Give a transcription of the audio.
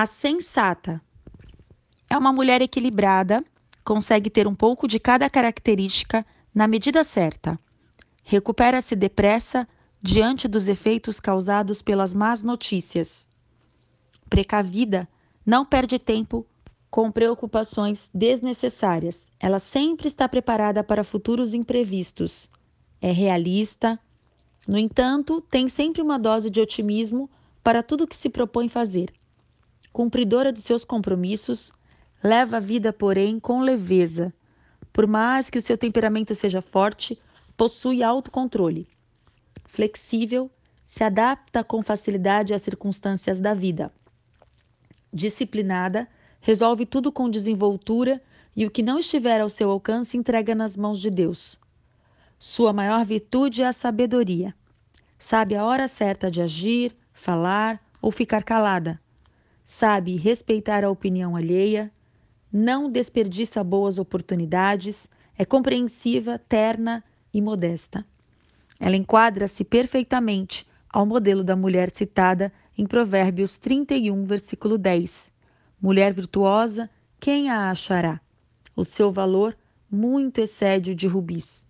A sensata é uma mulher equilibrada, consegue ter um pouco de cada característica na medida certa. Recupera-se depressa diante dos efeitos causados pelas más notícias. Precavida, não perde tempo com preocupações desnecessárias. Ela sempre está preparada para futuros imprevistos. É realista, no entanto, tem sempre uma dose de otimismo para tudo que se propõe fazer. Cumpridora de seus compromissos, leva a vida, porém, com leveza. Por mais que o seu temperamento seja forte, possui autocontrole. Flexível, se adapta com facilidade às circunstâncias da vida. Disciplinada, resolve tudo com desenvoltura e o que não estiver ao seu alcance entrega nas mãos de Deus. Sua maior virtude é a sabedoria. Sabe a hora certa de agir, falar ou ficar calada. Sabe respeitar a opinião alheia, não desperdiça boas oportunidades, é compreensiva, terna e modesta. Ela enquadra-se perfeitamente ao modelo da mulher citada em Provérbios 31, versículo 10. Mulher virtuosa, quem a achará? O seu valor muito excede o de rubis.